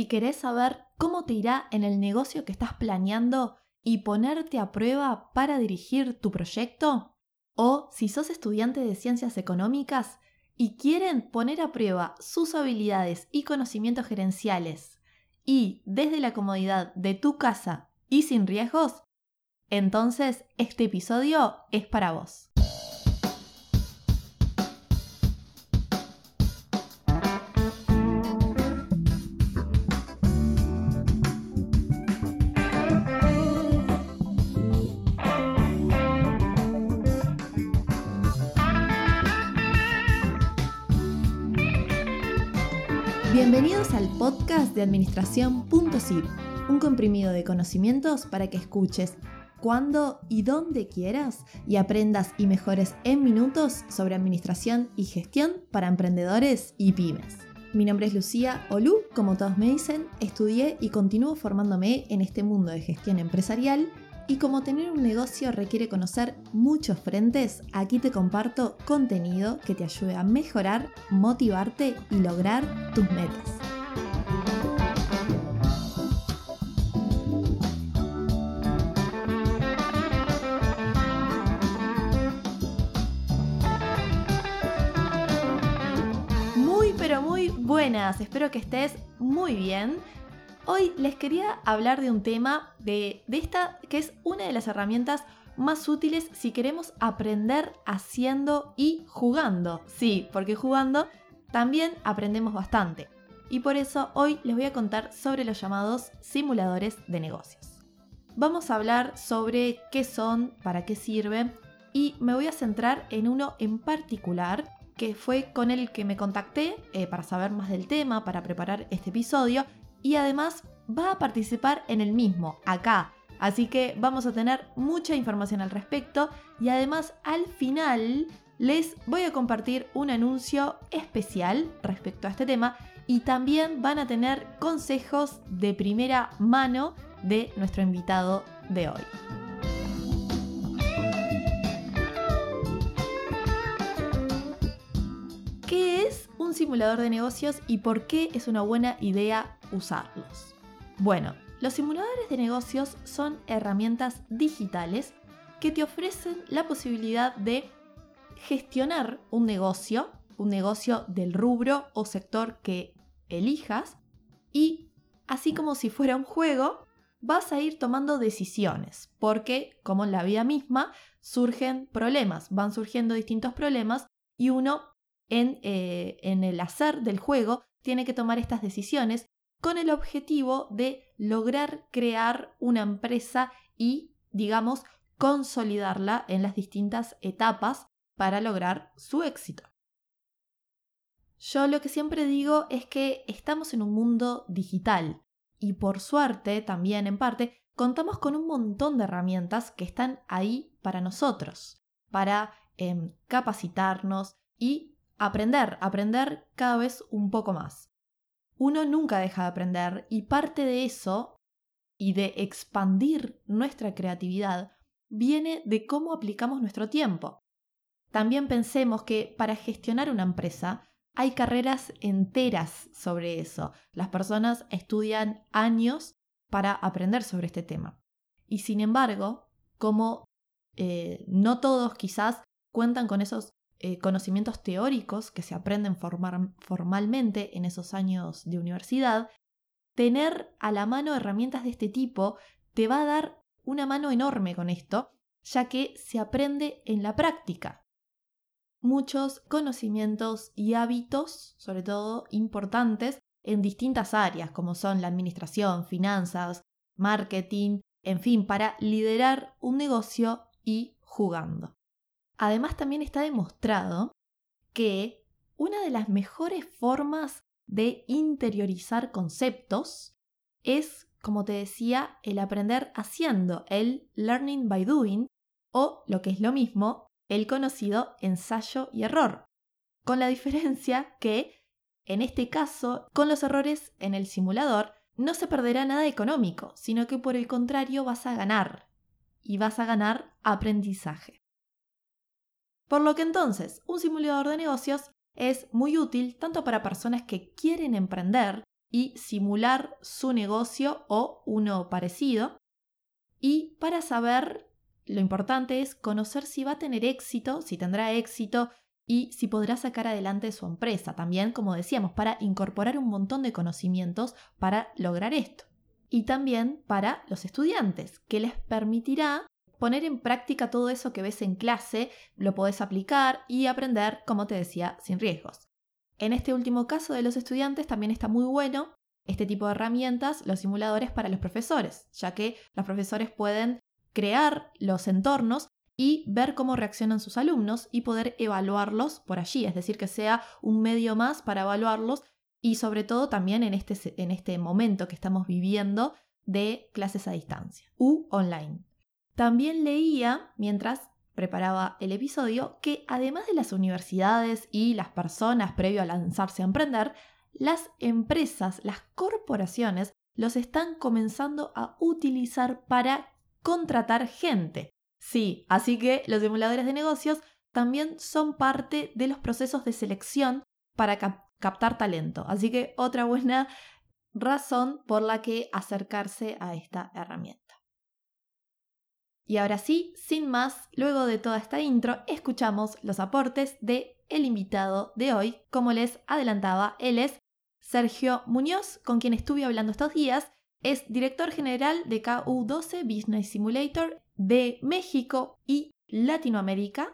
Si querés saber cómo te irá en el negocio que estás planeando y ponerte a prueba para dirigir tu proyecto, o si sos estudiante de ciencias económicas y quieren poner a prueba sus habilidades y conocimientos gerenciales y desde la comodidad de tu casa y sin riesgos, entonces este episodio es para vos. Bienvenidos al podcast de Administración.zip, un comprimido de conocimientos para que escuches cuando y dónde quieras y aprendas y mejores en minutos sobre administración y gestión para emprendedores y pymes. Mi nombre es Lucía Olú, como todos me dicen, estudié y continúo formándome en este mundo de gestión empresarial y como tener un negocio requiere conocer muchos frentes, aquí te comparto contenido que te ayude a mejorar, motivarte y lograr tus metas. Muy pero muy buenas, espero que estés muy bien. Hoy les quería hablar de un tema de, esta que es una de las herramientas más útiles si queremos aprender haciendo y jugando. Sí, porque jugando también aprendemos bastante. Y por eso hoy les voy a contar sobre los llamados simuladores de negocios. Vamos a hablar sobre qué son, para qué sirven y me voy a centrar en uno en particular que fue con el que me contacté eh, para saber más del tema, para preparar este episodio y además va a participar en el mismo, acá. Así que vamos a tener mucha información al respecto y además al final les voy a compartir un anuncio especial respecto a este tema y también van a tener consejos de primera mano de nuestro invitado de hoy. Un simulador de negocios y por qué es una buena idea usarlos. Bueno, los simuladores de negocios son herramientas digitales que te ofrecen la posibilidad de gestionar un negocio, un negocio del rubro o sector que elijas y así como si fuera un juego, vas a ir tomando decisiones, porque como en la vida misma, surgen problemas, van surgiendo distintos problemas y uno en, eh, en el hacer del juego tiene que tomar estas decisiones con el objetivo de lograr crear una empresa y, digamos, consolidarla en las distintas etapas para lograr su éxito. Yo lo que siempre digo es que estamos en un mundo digital y por suerte, también en parte, contamos con un montón de herramientas que están ahí para nosotros, para em, capacitarnos y aprender, aprender cada vez un poco más uno nunca deja de aprender y parte de eso y de expandir nuestra creatividad viene de cómo aplicamos nuestro tiempo. También pensemos que para gestionar una empresa hay carreras enteras sobre eso. Las personas estudian años para aprender sobre este tema. Y sin embargo, como eh, no todos quizás cuentan con esos eh, conocimientos teóricos que se aprenden formalmente en esos años de universidad, tener a la mano herramientas de este tipo te va a dar una mano enorme con esto, ya que se aprende en la práctica. Muchos conocimientos y hábitos, sobre todo importantes, en distintas áreas, como son la administración, finanzas, marketing, en fin, para liderar un negocio y jugando. Además también está demostrado que una de las mejores formas de interiorizar conceptos es, como te decía, el aprender haciendo, el learning by doing, o lo que es lo mismo, el conocido ensayo y error. Con la diferencia que, en este caso, con los errores en el simulador, no se perderá nada económico, sino que por el contrario vas a ganar. Y vas a ganar aprendizaje. Por lo que entonces, un simulador de negocios es muy útil tanto para personas que quieren emprender y simular su negocio o uno parecido. Y para saber, lo importante es conocer si va a tener éxito, si tendrá éxito y si podrá sacar adelante su empresa. También, como decíamos, para incorporar un montón de conocimientos para lograr esto. Y también para los estudiantes, que les permitirá poner en práctica todo eso que ves en clase, lo podés aplicar y aprender, como te decía, sin riesgos. En este último caso de los estudiantes también está muy bueno este tipo de herramientas, los simuladores para los profesores, ya que los profesores pueden crear los entornos y ver cómo reaccionan sus alumnos y poder evaluarlos por allí, es decir, que sea un medio más para evaluarlos y sobre todo también en este, en este momento que estamos viviendo de clases a distancia u online. También leía, mientras preparaba el episodio, que además de las universidades y las personas previo a lanzarse a emprender, las empresas, las corporaciones, los están comenzando a utilizar para contratar gente. Sí, así que los simuladores de negocios también son parte de los procesos de selección para captar talento. Así que otra buena razón por la que acercarse a esta herramienta. Y ahora sí, sin más, luego de toda esta intro, escuchamos los aportes de el invitado de hoy. Como les adelantaba, él es Sergio Muñoz, con quien estuve hablando estos días. Es director general de KU12 Business Simulator de México y Latinoamérica.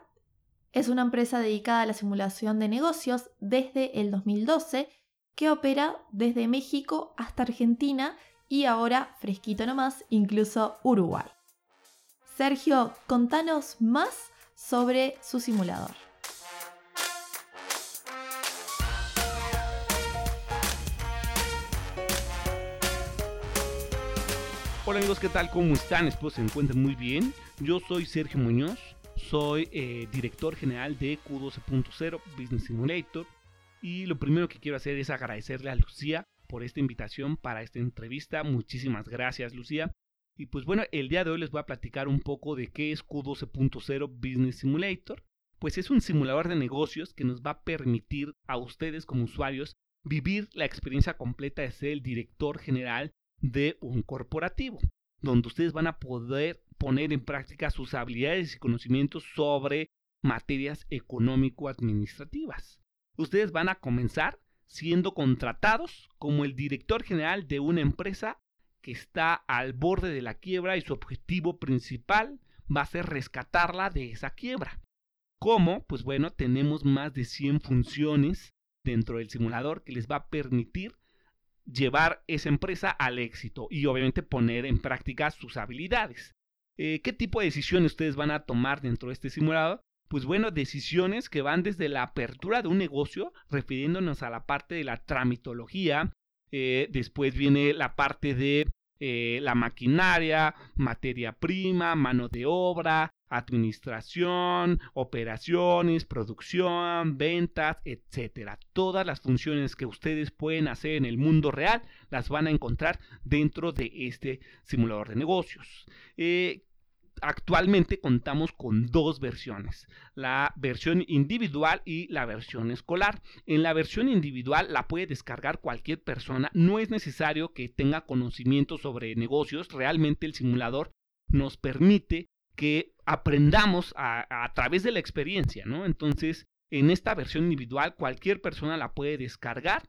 Es una empresa dedicada a la simulación de negocios desde el 2012 que opera desde México hasta Argentina y ahora, fresquito nomás, incluso Uruguay. Sergio, contanos más sobre su simulador. Hola amigos, ¿qué tal? ¿Cómo están? Espero se encuentren muy bien. Yo soy Sergio Muñoz, soy eh, director general de Q12.0 Business Simulator y lo primero que quiero hacer es agradecerle a Lucía por esta invitación para esta entrevista. Muchísimas gracias Lucía. Y pues bueno, el día de hoy les voy a platicar un poco de qué es Q12.0 Business Simulator. Pues es un simulador de negocios que nos va a permitir a ustedes como usuarios vivir la experiencia completa de ser el director general de un corporativo, donde ustedes van a poder poner en práctica sus habilidades y conocimientos sobre materias económico-administrativas. Ustedes van a comenzar siendo contratados como el director general de una empresa que está al borde de la quiebra y su objetivo principal va a ser rescatarla de esa quiebra. ¿Cómo? Pues bueno, tenemos más de 100 funciones dentro del simulador que les va a permitir llevar esa empresa al éxito y obviamente poner en práctica sus habilidades. Eh, ¿Qué tipo de decisiones ustedes van a tomar dentro de este simulador? Pues bueno, decisiones que van desde la apertura de un negocio, refiriéndonos a la parte de la tramitología, eh, después viene la parte de eh, la maquinaria, materia prima, mano de obra, administración, operaciones, producción, ventas, etcétera. Todas las funciones que ustedes pueden hacer en el mundo real las van a encontrar dentro de este simulador de negocios. Eh, actualmente contamos con dos versiones, la versión individual y la versión escolar. En la versión individual la puede descargar cualquier persona, no es necesario que tenga conocimiento sobre negocios, realmente el simulador nos permite que aprendamos a, a través de la experiencia, ¿no? Entonces, en esta versión individual cualquier persona la puede descargar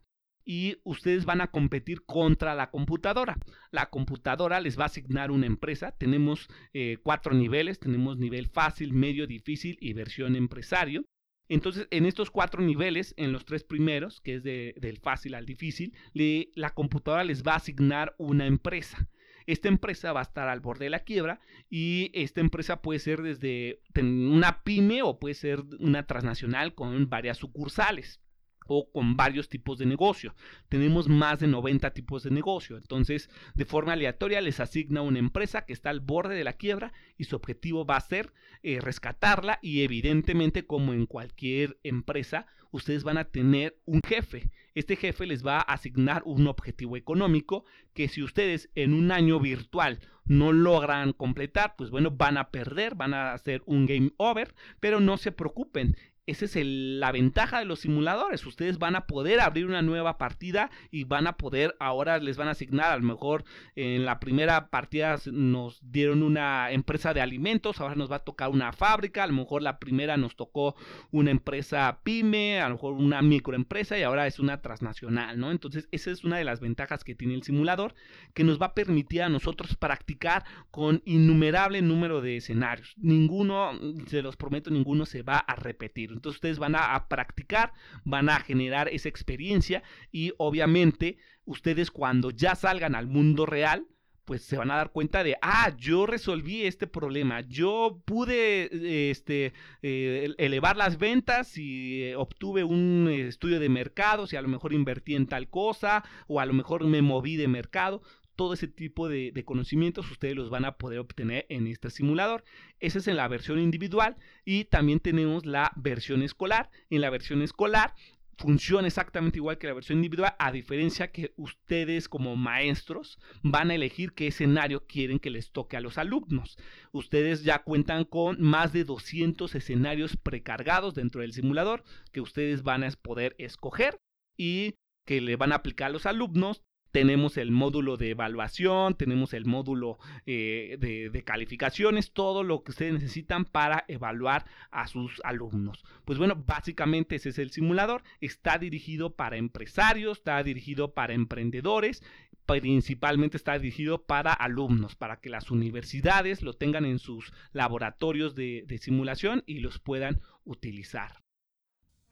y ustedes van a competir contra la computadora. La computadora les va a asignar una empresa. Tenemos eh, cuatro niveles. Tenemos nivel fácil, medio, difícil y versión empresario. Entonces, en estos cuatro niveles, en los tres primeros, que es del fácil al difícil, la computadora les va a asignar una empresa. Esta empresa va a estar al borde de la quiebra y esta empresa puede ser desde una pyme o puede ser una transnacional con varias sucursales o con varios tipos de negocio. Tenemos más de 90 tipos de negocio. Entonces, de forma aleatoria les asigna una empresa que está al borde de la quiebra y su objetivo va a ser eh, rescatarla y evidentemente como en cualquier empresa, ustedes van a tener un jefe. Este jefe les va a asignar un objetivo económico que si ustedes en un año virtual no logran completar, pues bueno, van a perder, van a hacer un game over, pero no se preocupen esa es la ventaja de los simuladores. Ustedes van a poder abrir una nueva partida y van a poder, ahora les van a asignar, a lo mejor en la primera partida nos dieron una empresa de alimentos, ahora nos va a tocar una fábrica, a lo mejor la primera nos tocó una empresa pyme, a lo mejor una microempresa y ahora es una transnacional, ¿no? Entonces esa es una de las ventajas que tiene el simulador, que nos va a permitir a nosotros practicar con innumerable número de escenarios. Ninguno, se los prometo, ninguno se va a repetir. Entonces ustedes van a, practicar, van a generar esa experiencia y obviamente ustedes cuando ya salgan al mundo real, pues se van a dar cuenta de, ah, yo resolví este problema, yo pude este, eh, elevar las ventas y eh, obtuve un estudio de mercado, si a lo mejor invertí en tal cosa o a lo mejor me moví de mercado todo ese tipo de, conocimientos ustedes los van a poder obtener en este simulador. Esa es en la versión individual y también tenemos la versión escolar. En la versión escolar funciona exactamente igual que la versión individual, a diferencia que ustedes como maestros van a elegir qué escenario quieren que les toque a los alumnos. Ustedes ya cuentan con más de 200 escenarios precargados dentro del simulador que ustedes van a poder escoger y que le van a aplicar a los alumnos tenemos el módulo de evaluación, tenemos el módulo eh, de, calificaciones, todo lo que ustedes necesitan para evaluar a sus alumnos. Pues bueno, básicamente ese es el simulador. Está dirigido para empresarios, está dirigido para emprendedores, principalmente está dirigido para alumnos, para que las universidades lo tengan en sus laboratorios de simulación y los puedan utilizar.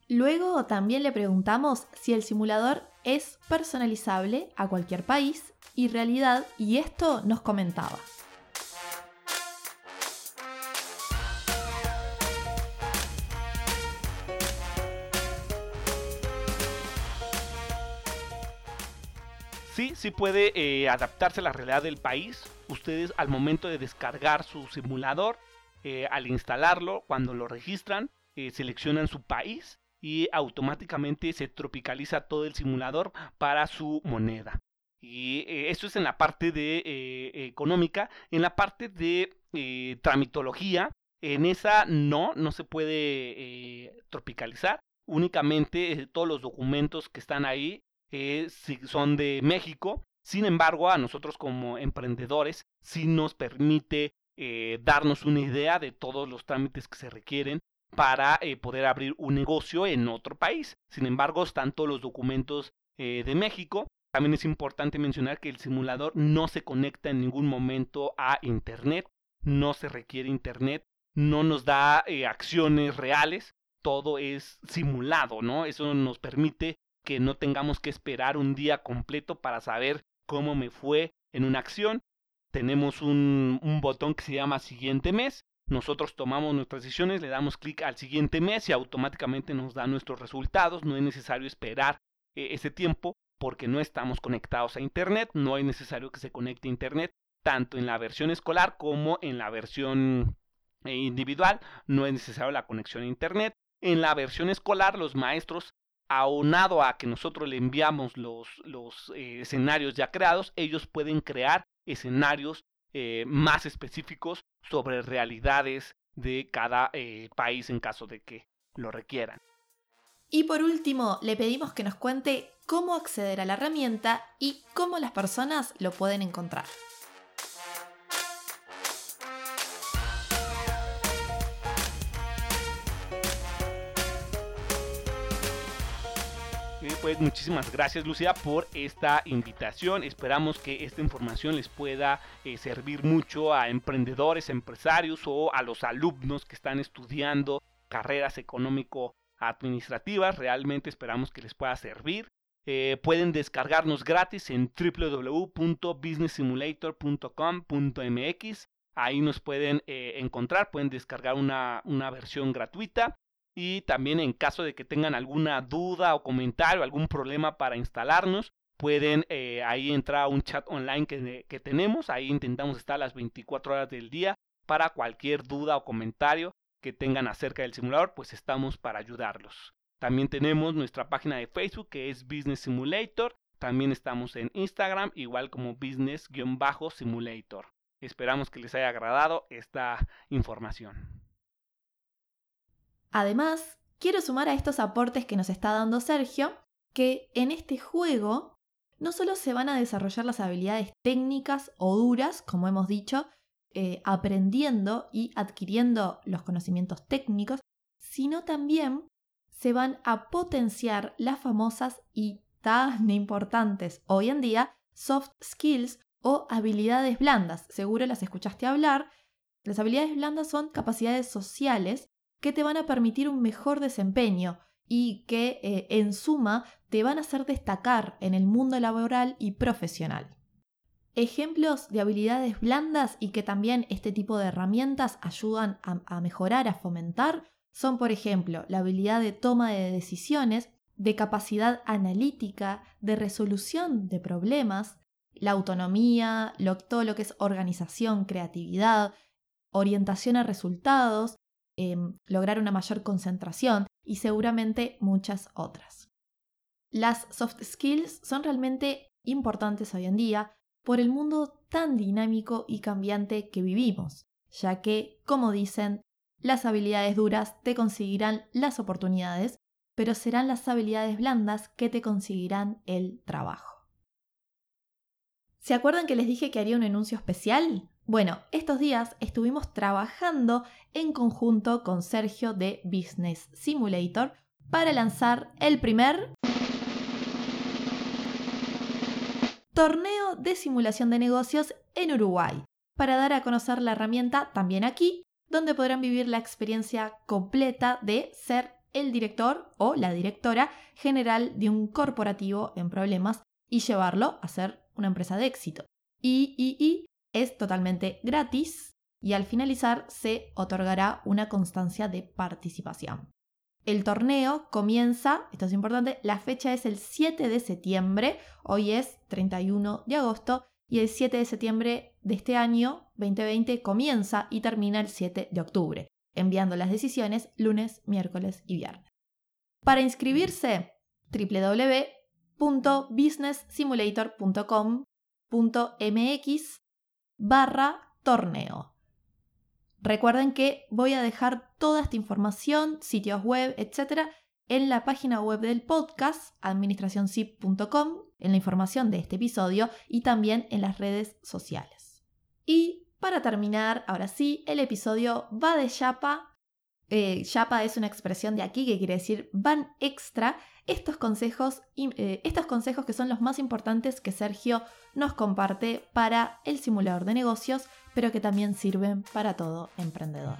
Luego también le preguntamos si el simulador es personalizable a cualquier país y realidad y esto nos comentaba. Sí, sí puede eh, adaptarse a la realidad del país. Ustedes al momento de descargar su simulador, eh, al instalarlo, cuando lo registran, eh, seleccionan su país y automáticamente se tropicaliza todo el simulador para su moneda. Y eh, eso es en la parte de eh, económica. En la parte de eh, tramitología, en esa no, no se puede tropicalizar. Únicamente todos los documentos que están ahí son de México. Sin embargo, a nosotros como emprendedores sí nos permite darnos una idea de todos los trámites que se requieren para eh, poder abrir un negocio en otro país. Sin embargo, están todos los documentos eh, de México. También es importante mencionar que el simulador no se conecta en ningún momento a Internet, no se requiere Internet, no nos da eh, acciones reales, todo es simulado, ¿no? Eso nos permite que no tengamos que esperar un día completo para saber cómo me fue en una acción. Tenemos un botón que se llama siguiente mes nosotros tomamos nuestras decisiones, le damos clic al siguiente mes y automáticamente nos da nuestros resultados. No es necesario esperar eh, ese tiempo porque no estamos conectados a Internet. No es necesario que se conecte a Internet tanto en la versión escolar como en la versión eh, individual. No es necesario la conexión a Internet. En la versión escolar los maestros aunado a que nosotros le enviamos los, los eh, escenarios ya creados, ellos pueden crear escenarios eh, más específicos sobre realidades de cada eh, país en caso de que lo requieran. Y por último, le pedimos que nos cuente cómo acceder a la herramienta y cómo las personas lo pueden encontrar. Pues muchísimas gracias Lucía por esta invitación. Esperamos que esta información les pueda eh, servir mucho a emprendedores, empresarios o a los alumnos que están estudiando carreras económico-administrativas. Realmente esperamos que les pueda servir. Eh, pueden descargarnos gratis en www.businesssimulator.com.mx. Ahí nos pueden eh, encontrar, pueden descargar una, una versión gratuita y también en caso de que tengan alguna duda o comentario, algún problema para instalarnos, pueden eh, ahí entrar a un chat online que, que tenemos. Ahí intentamos estar las 24 horas del día para cualquier duda o comentario que tengan acerca del simulador, pues estamos para ayudarlos. También tenemos nuestra página de Facebook que es Business Simulator. También estamos en Instagram, igual como Business-Simulator. Esperamos que les haya agradado esta información. Además, quiero sumar a estos aportes que nos está dando Sergio, que en este juego no solo se van a desarrollar las habilidades técnicas o duras, como hemos dicho, eh, aprendiendo y adquiriendo los conocimientos técnicos, sino también se van a potenciar las famosas y tan importantes hoy en día soft skills o habilidades blandas. Seguro las escuchaste hablar. Las habilidades blandas son capacidades sociales que te van a permitir un mejor desempeño y que eh, en suma te van a hacer destacar en el mundo laboral y profesional. Ejemplos de habilidades blandas y que también este tipo de herramientas ayudan a mejorar, a fomentar, son por ejemplo la habilidad de toma de decisiones, de capacidad analítica, de resolución de problemas, la autonomía, todo lo que es organización, creatividad, orientación a resultados, em, lograr una mayor concentración y seguramente muchas otras. Las soft skills son realmente importantes hoy en día por el mundo tan dinámico y cambiante que vivimos, ya que, como dicen, las habilidades duras te conseguirán las oportunidades, pero serán las habilidades blandas que te conseguirán el trabajo. ¿Se acuerdan que les dije que haría un anuncio especial? Bueno, estos días estuvimos trabajando en conjunto con Sergio de Business Simulator para lanzar el primer torneo de simulación de negocios en Uruguay, para dar a conocer la herramienta también aquí, donde podrán vivir la experiencia completa de ser el director o la directora general de un corporativo en problemas y llevarlo a ser una empresa de éxito. Y, es totalmente gratis y al finalizar se otorgará una constancia de participación. El torneo comienza, esto es importante, la fecha es el 7 de septiembre, hoy es 31 de agosto y el 7 de septiembre de este año 2020 comienza y termina el 7 de octubre, enviando las decisiones lunes, miércoles y viernes. Para inscribirse, www www.businesssimulator.com.mx barra torneo. Recuerden que voy a dejar toda esta información, sitios web, etc., en la página web del podcast, administracionzip.com, en la información de este episodio y también en las redes sociales. Y para terminar, ahora sí, el episodio va de chapa. Eh, chapa es una expresión de aquí que quiere decir van extra estos consejos, eh, estos consejos que son los más importantes que Sergio nos comparte para el simulador de negocios, pero que también sirven para todo emprendedor.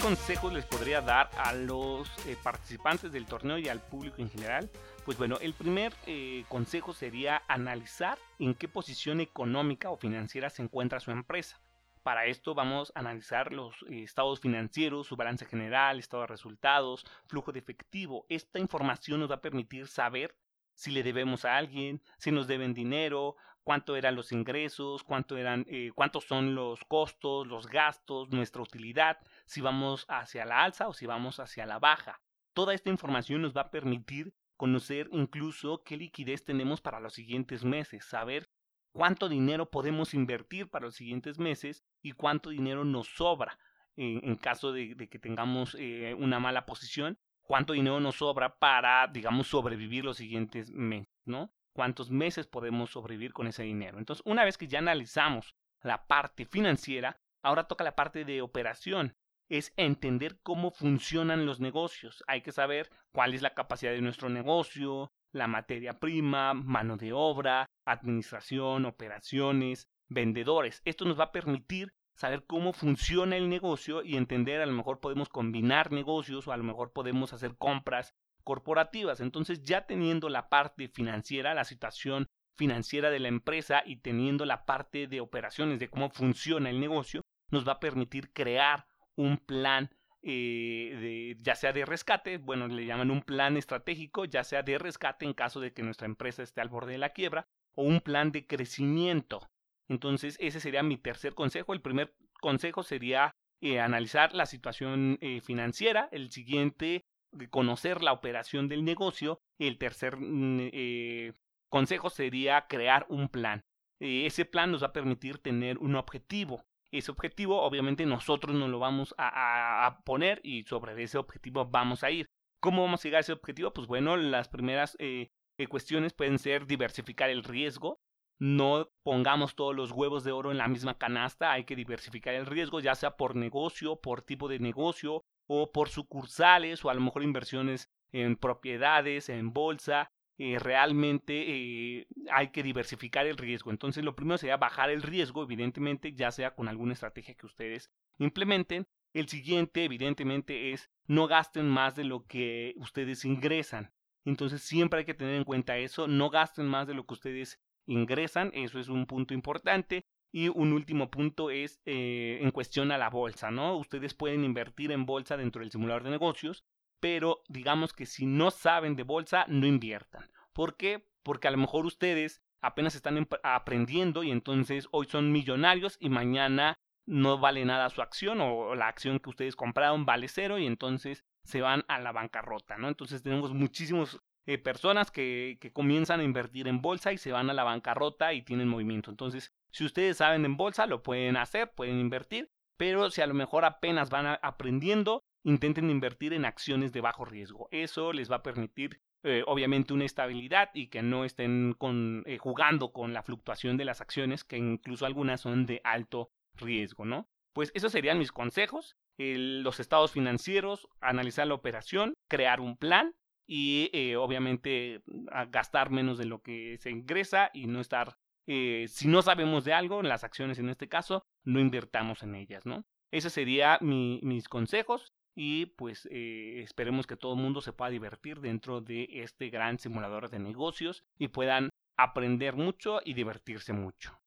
Consejos les podría dar a los eh, participantes del torneo y al público en general? Pues bueno, el primer eh, consejo sería analizar en qué posición económica o financiera se encuentra su empresa. Para esto vamos a analizar los eh, estados financieros, su balance general, estado de resultados, flujo de efectivo. Esta información nos va a permitir saber si le debemos a alguien, si nos deben dinero, cuánto eran los ingresos, cuánto eran, eh, cuántos son los costos, los gastos, nuestra utilidad, si vamos hacia la alza o si vamos hacia la baja. Toda esta información nos va a permitir conocer incluso qué liquidez tenemos para los siguientes meses, saber cuánto dinero podemos invertir para los siguientes meses y cuánto dinero nos sobra en, caso de, que tengamos eh, una mala posición, cuánto dinero nos sobra para, digamos, sobrevivir los siguientes meses, ¿no? cuántos meses podemos sobrevivir con ese dinero. Entonces, una vez que ya analizamos la parte financiera, ahora toca la parte de operación. Es entender cómo funcionan los negocios. Hay que saber cuál es la capacidad de nuestro negocio, la materia prima, mano de obra, administración, operaciones, vendedores. Esto nos va a permitir saber cómo funciona el negocio y entender a lo mejor podemos combinar negocios o a lo mejor podemos hacer compras corporativas. Entonces ya teniendo la parte financiera, la situación financiera de la empresa y teniendo la parte de operaciones, de cómo funciona el negocio, nos va a permitir crear un plan eh, de, ya sea de rescate, bueno, le llaman un plan estratégico, ya sea de rescate en caso de que nuestra empresa esté al borde de la quiebra, o un plan de crecimiento. Entonces, ese sería mi tercer consejo. El primer consejo sería eh, analizar la situación eh, financiera. El siguiente, conocer la operación del negocio. El tercer mm, consejo sería crear un plan. Ese plan nos va a permitir tener un objetivo. Ese objetivo, obviamente, nosotros nos lo vamos a, poner y sobre ese objetivo vamos a ir. ¿Cómo vamos a llegar a ese objetivo? Pues bueno, las primeras eh, eh, cuestiones pueden ser diversificar el riesgo. No pongamos todos los huevos de oro en la misma canasta, hay que diversificar el riesgo, ya sea por negocio, por tipo de negocio, o por sucursales, o a lo mejor inversiones en propiedades, en bolsa. Eh, realmente eh, hay que diversificar el riesgo. Entonces lo primero sería bajar el riesgo, evidentemente, ya sea con alguna estrategia que ustedes implementen. El siguiente, evidentemente, es no gasten más de lo que ustedes ingresan. Entonces siempre hay que tener en cuenta eso, no gasten más de lo que ustedes ingresan, eso es un punto importante. Y un último punto es eh, en cuestión a la bolsa, ¿no? Ustedes pueden invertir en bolsa dentro del simulador de negocios, pero digamos que si no saben de bolsa, no inviertan. ¿Por qué? Porque a lo mejor ustedes apenas están aprendiendo y entonces hoy son millonarios y mañana no vale nada su acción o la acción que ustedes compraron vale cero y entonces se van a la bancarrota, ¿no? Entonces tenemos muchísimas eh, personas que, que comienzan a invertir en bolsa y se van a la bancarrota y tienen movimiento. Entonces, si ustedes saben en bolsa, lo pueden hacer, pueden invertir, pero si a lo mejor apenas van aprendiendo, intenten invertir en acciones de bajo riesgo. Eso les va a permitir eh, obviamente una estabilidad y que no estén eh, jugando con la fluctuación de las acciones, que incluso algunas son de alto riesgo, ¿no? Pues esos serían mis consejos, los estados financieros, analizar la operación, crear un plan y eh, obviamente gastar menos de lo que se ingresa y no estar, si no sabemos de algo, las acciones en este caso, no invertamos en ellas, ¿no? Esos serían mis consejos y pues eh, esperemos que todo el mundo se pueda divertir dentro de este gran simulador de negocios y puedan aprender mucho y divertirse mucho.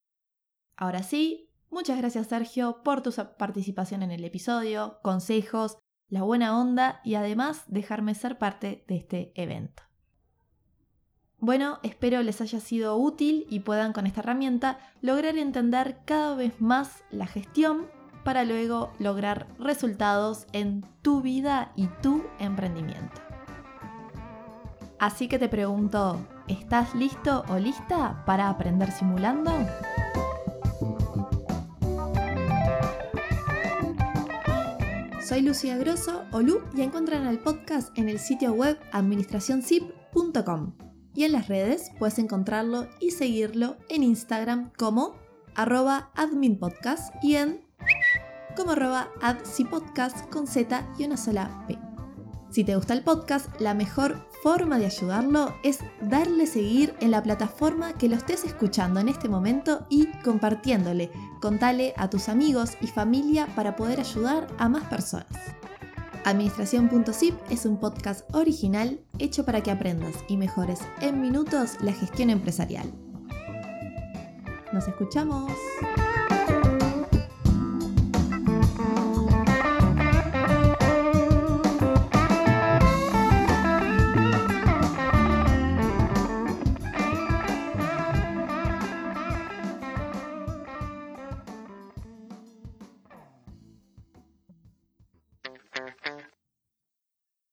Ahora sí, muchas gracias Sergio por tu participación en el episodio, consejos, la buena onda y además dejarme ser parte de este evento. Bueno, espero les haya sido útil y puedan con esta herramienta lograr entender cada vez más la gestión para luego lograr resultados en tu vida y tu emprendimiento. Así que te pregunto, ¿estás listo o lista para aprender simulando? Soy Lucía Grosso o Lu y encuentran el podcast en el sitio web administracionzip.com y en las redes puedes encontrarlo y seguirlo en Instagram como arroba adminpodcast y en como arroba con Z y una sola P. Si te gusta el podcast, la mejor forma de ayudarlo es darle seguir en la plataforma que lo estés escuchando en este momento y compartiéndole. Contale a tus amigos y familia para poder ayudar a más personas. Administración.zip es un podcast original hecho para que aprendas y mejores en minutos la gestión empresarial. Nos escuchamos.